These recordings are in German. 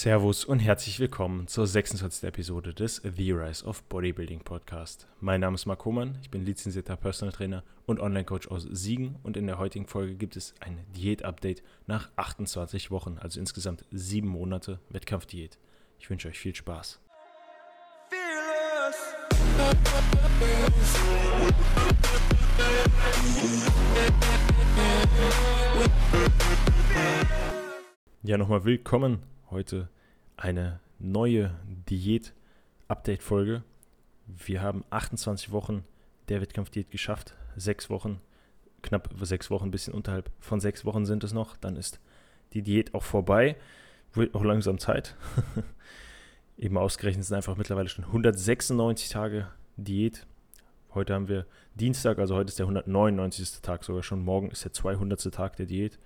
Servus und herzlich willkommen zur 26. Episode des The Rise of Bodybuilding Podcast. Mein Name ist Marc Hohmann, ich bin lizenzierter Personal Trainer und Online-Coach aus Siegen und in der heutigen Folge gibt es ein Diät-Update nach 28 Wochen, also insgesamt sieben Monate Wettkampfdiät. Ich wünsche euch viel Spaß. Ja, nochmal willkommen Heute eine neue Diät-Update-Folge. Wir haben 28 Wochen der Wettkampfdiät geschafft. Sechs Wochen, knapp sechs Wochen, ein bisschen unterhalb von sechs Wochen sind es noch. Dann ist die Diät auch vorbei. Wird auch langsam Zeit. Eben ausgerechnet sind einfach mittlerweile schon 196 Tage Diät. Heute haben wir Dienstag, also heute ist der 199. Tag sogar schon. Morgen ist der 200. Tag der Diät.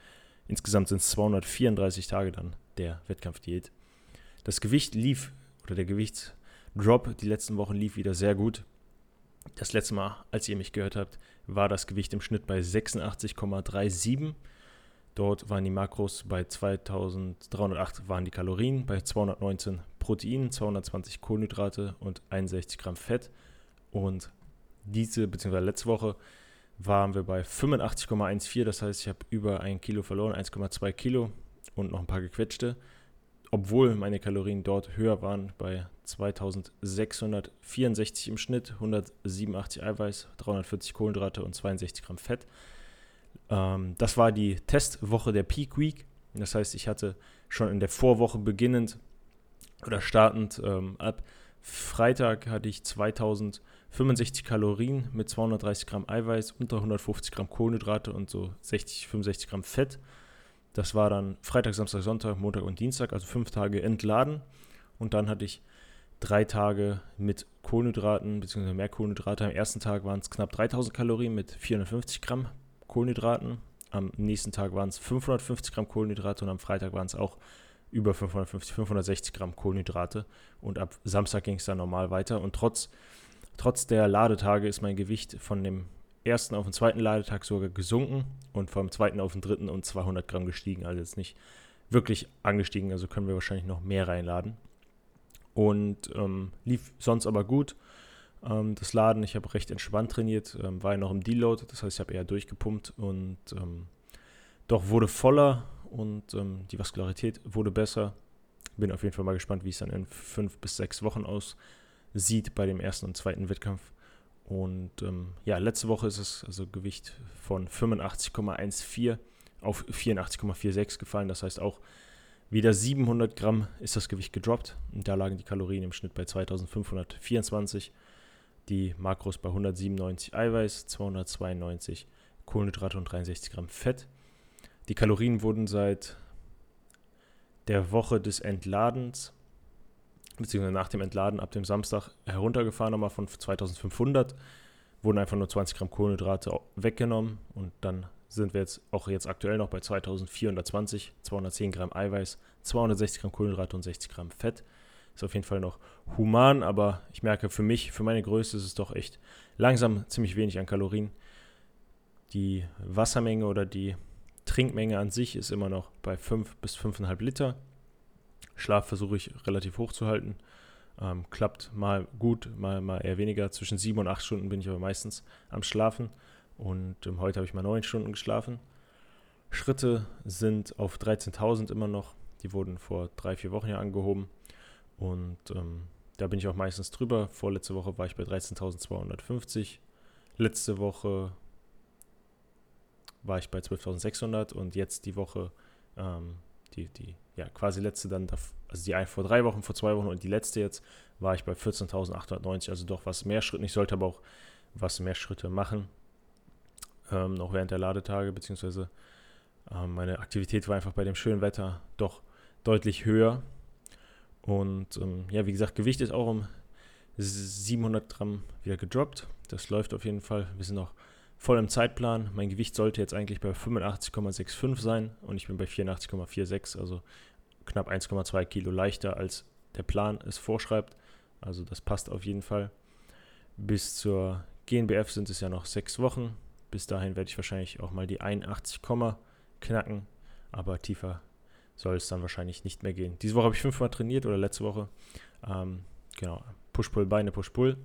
Insgesamt sind es 234 Tage dann der Wettkampfdiät. Das Gewicht lief, oder der Gewichtsdrop die letzten Wochen lief wieder sehr gut. Das letzte Mal, als ihr mich gehört habt, war das Gewicht im Schnitt bei 86,37. Dort waren die Makros bei 2308 waren die Kalorien, bei 219 Protein, 220 Kohlenhydrate und 61 Gramm Fett. Und diese, beziehungsweise letzte Woche, waren wir bei 85,14. Das heißt, ich habe über ein Kilo verloren, 1,2 Kilo und noch ein paar gequetschte. Obwohl meine Kalorien dort höher waren, bei 2664 im Schnitt, 187 Eiweiß, 340 Kohlenhydrate und 62 Gramm Fett. Ähm, das war die Testwoche der Peak Week. Das heißt, ich hatte schon in der Vorwoche beginnend oder startend ähm, ab Freitag hatte ich 2065 Kalorien mit 230 Gramm Eiweiß, unter 150 Gramm Kohlenhydrate und so 60, 65 Gramm Fett. Das war dann Freitag, Samstag, Sonntag, Montag und Dienstag, also fünf Tage entladen. Und dann hatte ich drei Tage mit Kohlenhydraten, beziehungsweise mehr Kohlenhydrate. Am ersten Tag waren es knapp 3000 Kalorien mit 450 Gramm Kohlenhydraten. Am nächsten Tag waren es 550 Gramm Kohlenhydrate und am Freitag waren es auch über 550, 560 Gramm Kohlenhydrate. Und ab Samstag ging es dann normal weiter. Und trotz, trotz der Ladetage ist mein Gewicht von dem ersten auf den zweiten Ladetag sogar gesunken und vom zweiten auf den dritten um 200 Gramm gestiegen. Also jetzt nicht wirklich angestiegen, also können wir wahrscheinlich noch mehr reinladen. Und ähm, lief sonst aber gut. Ähm, das Laden, ich habe recht entspannt trainiert, ähm, war ja noch im Deload, das heißt, ich habe eher durchgepumpt und ähm, doch wurde voller und ähm, die Vaskularität wurde besser. Bin auf jeden Fall mal gespannt, wie es dann in fünf bis sechs Wochen aussieht bei dem ersten und zweiten Wettkampf. Und ähm, ja, letzte Woche ist es also Gewicht von 85,14 auf 84,46 gefallen. Das heißt auch wieder 700 Gramm ist das Gewicht gedroppt. Und da lagen die Kalorien im Schnitt bei 2524. Die Makros bei 197 Eiweiß, 292 Kohlenhydrate und 63 Gramm Fett. Die Kalorien wurden seit der Woche des Entladens, beziehungsweise nach dem Entladen ab dem Samstag heruntergefahren, nochmal von 2500, wurden einfach nur 20 Gramm Kohlenhydrate weggenommen und dann sind wir jetzt auch jetzt aktuell noch bei 2420, 210 Gramm Eiweiß, 260 Gramm Kohlenhydrate und 60 Gramm Fett. Ist auf jeden Fall noch human, aber ich merke für mich, für meine Größe ist es doch echt langsam ziemlich wenig an Kalorien. Die Wassermenge oder die Trinkmenge an sich ist immer noch bei 5 bis 5,5 Liter. Schlaf versuche ich relativ hoch zu halten. Ähm, klappt mal gut, mal, mal eher weniger. Zwischen 7 und 8 Stunden bin ich aber meistens am Schlafen. Und ähm, heute habe ich mal 9 Stunden geschlafen. Schritte sind auf 13.000 immer noch. Die wurden vor drei, vier Wochen ja angehoben. Und ähm, da bin ich auch meistens drüber. Vorletzte Woche war ich bei 13.250. Letzte Woche war ich bei 12.600 und jetzt die Woche, ähm, die, die, ja, quasi letzte dann, also die vor drei Wochen, vor zwei Wochen und die letzte jetzt, war ich bei 14.890, also doch was mehr Schritte. Ich sollte aber auch was mehr Schritte machen, ähm, noch während der Ladetage, beziehungsweise ähm, meine Aktivität war einfach bei dem schönen Wetter doch deutlich höher. Und ähm, ja, wie gesagt, Gewicht ist auch um 700 Gramm wieder gedroppt. Das läuft auf jeden Fall. Wir sind noch voll im Zeitplan. Mein Gewicht sollte jetzt eigentlich bei 85,65 sein und ich bin bei 84,46, also knapp 1,2 Kilo leichter als der Plan es vorschreibt. Also das passt auf jeden Fall. Bis zur GNBF sind es ja noch sechs Wochen. Bis dahin werde ich wahrscheinlich auch mal die 81, knacken. Aber tiefer soll es dann wahrscheinlich nicht mehr gehen. Diese Woche habe ich fünfmal trainiert oder letzte Woche. Ähm, genau, Push-Pull-Beine, Push-Pull.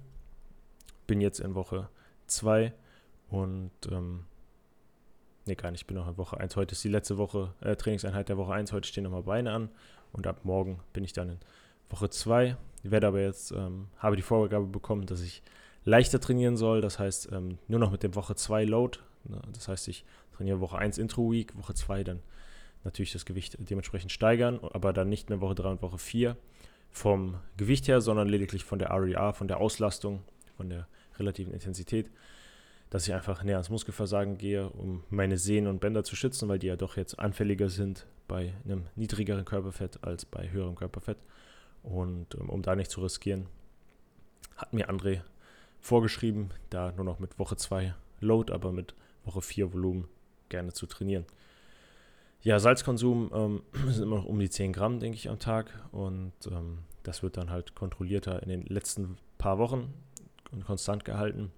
Bin jetzt in Woche 2 und ähm, nee, gar nicht, ich bin noch in Woche 1. Heute ist die letzte Woche, äh, Trainingseinheit der Woche 1. Heute stehen nochmal Beine an und ab morgen bin ich dann in Woche 2. Ich werde aber jetzt, ähm, habe die Vorgabe bekommen, dass ich leichter trainieren soll. Das heißt, ähm, nur noch mit dem Woche 2 Load. Ne? Das heißt, ich trainiere Woche 1 Intro Week, Woche 2 dann natürlich das Gewicht dementsprechend steigern, aber dann nicht mehr Woche 3 und Woche 4 vom Gewicht her, sondern lediglich von der RER, von der Auslastung, von der relativen Intensität, dass ich einfach näher ans Muskelversagen gehe, um meine Sehnen und Bänder zu schützen, weil die ja doch jetzt anfälliger sind bei einem niedrigeren Körperfett als bei höherem Körperfett. Und um, ähm, um da nicht zu riskieren, hat mir André vorgeschrieben, da nur noch mit Woche 2 Load, aber mit Woche 4 Volumen gerne zu trainieren. Ja, Salzkonsum ähm, sind immer noch um die 10 Gramm, denke ich, am Tag. Und ähm, das wird dann halt kontrollierter in den letzten paar Wochen und konstant gehalten.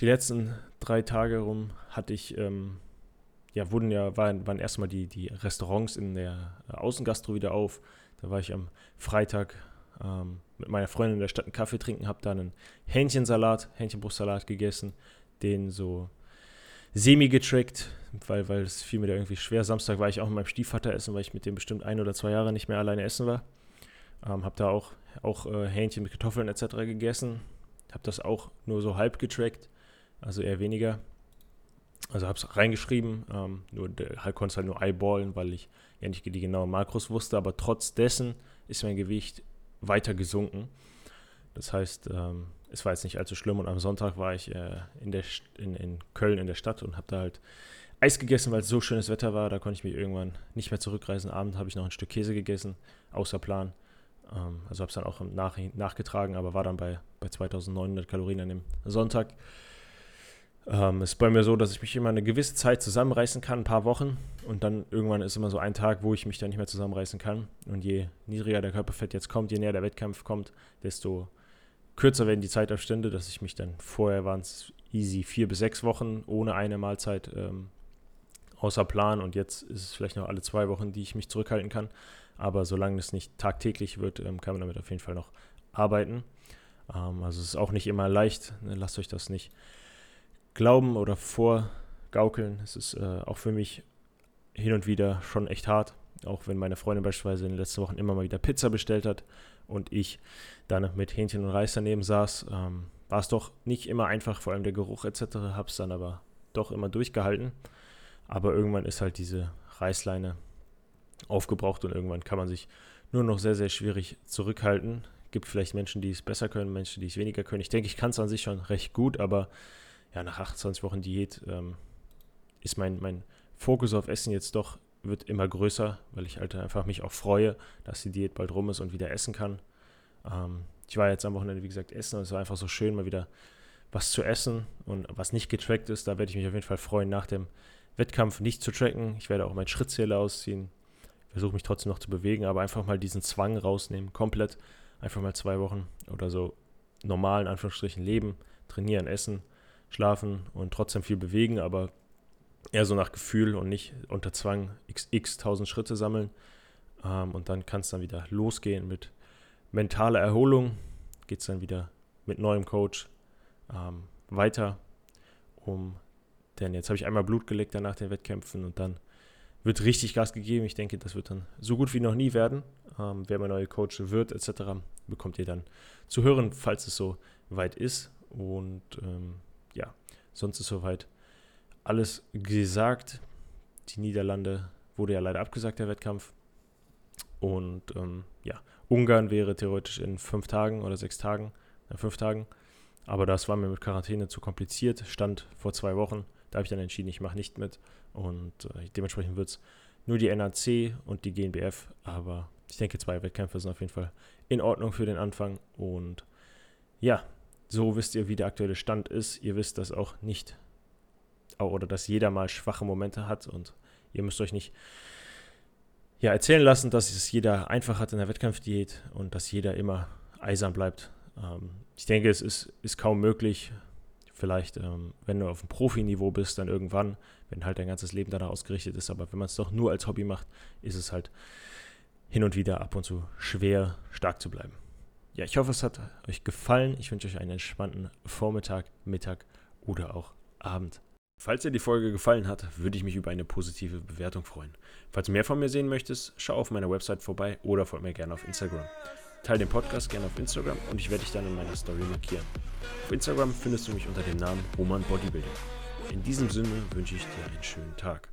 Die letzten drei Tage rum hatte ich, ähm, ja, wurden ja, waren, waren erstmal die, die Restaurants in der Außengastro wieder auf. Da war ich am Freitag ähm, mit meiner Freundin in der Stadt einen Kaffee trinken, habe dann einen Hähnchensalat, Hähnchenbrustsalat gegessen, den so semi getrackt, weil, weil es fiel mir da irgendwie schwer. Samstag war ich auch mit meinem Stiefvater essen, weil ich mit dem bestimmt ein oder zwei Jahre nicht mehr alleine essen war. Ähm, habe da auch, auch äh, Hähnchen mit Kartoffeln etc. gegessen. Habe das auch nur so halb getrackt, also eher weniger. Also habe es reingeschrieben, ähm, nur halt konnte es halt nur eyeballen, weil ich ja nicht die genauen Makros wusste, aber trotz dessen ist mein Gewicht weiter gesunken. Das heißt, ähm, es war jetzt nicht allzu schlimm und am Sonntag war ich äh, in, der, in, in Köln in der Stadt und habe da halt Eis gegessen, weil es so schönes Wetter war. Da konnte ich mich irgendwann nicht mehr zurückreisen. Abend habe ich noch ein Stück Käse gegessen, außer Plan. Ähm, also habe es dann auch nach, nachgetragen, aber war dann bei, bei 2900 Kalorien an dem Sonntag. Ähm, ist bei mir so, dass ich mich immer eine gewisse Zeit zusammenreißen kann, ein paar Wochen. Und dann irgendwann ist immer so ein Tag, wo ich mich dann nicht mehr zusammenreißen kann. Und je niedriger der Körperfett jetzt kommt, je näher der Wettkampf kommt, desto kürzer werden die Zeitabstände, dass ich mich dann, vorher waren es easy vier bis sechs Wochen ohne eine Mahlzeit ähm, außer Plan. Und jetzt ist es vielleicht noch alle zwei Wochen, die ich mich zurückhalten kann. Aber solange es nicht tagtäglich wird, ähm, kann man damit auf jeden Fall noch arbeiten. Ähm, also es ist auch nicht immer leicht. Ne? Lasst euch das nicht glauben oder vorgaukeln. Es ist äh, auch für mich hin und wieder schon echt hart. Auch wenn meine Freundin beispielsweise in den letzten Wochen immer mal wieder Pizza bestellt hat und ich dann mit Hähnchen und Reis daneben saß, ähm, war es doch nicht immer einfach, vor allem der Geruch etc. Habe es dann aber doch immer durchgehalten. Aber irgendwann ist halt diese Reißleine aufgebraucht und irgendwann kann man sich nur noch sehr, sehr schwierig zurückhalten. Gibt vielleicht Menschen, die es besser können, Menschen, die es weniger können. Ich denke, ich kann es an sich schon recht gut, aber ja, nach 28 Wochen Diät ähm, ist mein, mein Fokus auf Essen jetzt doch, wird immer größer, weil ich halt einfach mich auch freue, dass die Diät bald rum ist und wieder essen kann. Ähm, ich war jetzt am Wochenende, wie gesagt, essen und es war einfach so schön, mal wieder was zu essen und was nicht getrackt ist. Da werde ich mich auf jeden Fall freuen, nach dem Wettkampf nicht zu tracken. Ich werde auch meinen Schrittzähler ausziehen. Versuche mich trotzdem noch zu bewegen, aber einfach mal diesen Zwang rausnehmen, komplett. Einfach mal zwei Wochen oder so normal in Anführungsstrichen leben, trainieren, essen schlafen und trotzdem viel bewegen, aber eher so nach Gefühl und nicht unter Zwang x, x tausend Schritte sammeln. Ähm, und dann kann es dann wieder losgehen mit mentaler Erholung. Geht es dann wieder mit neuem Coach ähm, weiter, um denn jetzt habe ich einmal Blut geleckt nach den Wettkämpfen und dann wird richtig Gas gegeben. Ich denke, das wird dann so gut wie noch nie werden. Ähm, wer mein neuer Coach wird, etc., bekommt ihr dann zu hören, falls es so weit ist. Und ähm, ja, sonst ist soweit alles gesagt. Die Niederlande wurde ja leider abgesagt, der Wettkampf. Und ähm, ja, Ungarn wäre theoretisch in fünf Tagen oder sechs Tagen, in fünf Tagen. Aber das war mir mit Quarantäne zu kompliziert. Stand vor zwei Wochen. Da habe ich dann entschieden, ich mache nicht mit. Und äh, dementsprechend wird es nur die NAC und die GNBF. Aber ich denke, zwei Wettkämpfe sind auf jeden Fall in Ordnung für den Anfang. Und ja, so wisst ihr, wie der aktuelle Stand ist. Ihr wisst, dass auch nicht oder dass jeder mal schwache Momente hat und ihr müsst euch nicht ja, erzählen lassen, dass es jeder einfach hat in der Wettkampfdiät und dass jeder immer eisern bleibt. Ähm, ich denke, es ist, ist kaum möglich. Vielleicht, ähm, wenn du auf dem Profiniveau bist, dann irgendwann, wenn halt dein ganzes Leben danach ausgerichtet ist. Aber wenn man es doch nur als Hobby macht, ist es halt hin und wieder ab und zu schwer, stark zu bleiben. Ja, ich hoffe, es hat euch gefallen. Ich wünsche euch einen entspannten Vormittag, Mittag oder auch Abend. Falls dir die Folge gefallen hat, würde ich mich über eine positive Bewertung freuen. Falls du mehr von mir sehen möchtest, schau auf meiner Website vorbei oder folg mir gerne auf Instagram. Teil den Podcast gerne auf Instagram und ich werde dich dann in meiner Story markieren. Auf Instagram findest du mich unter dem Namen Roman Bodybuilding. In diesem Sinne wünsche ich dir einen schönen Tag.